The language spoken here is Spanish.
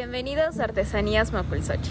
Bienvenidos a Artesanías Mapulsochi.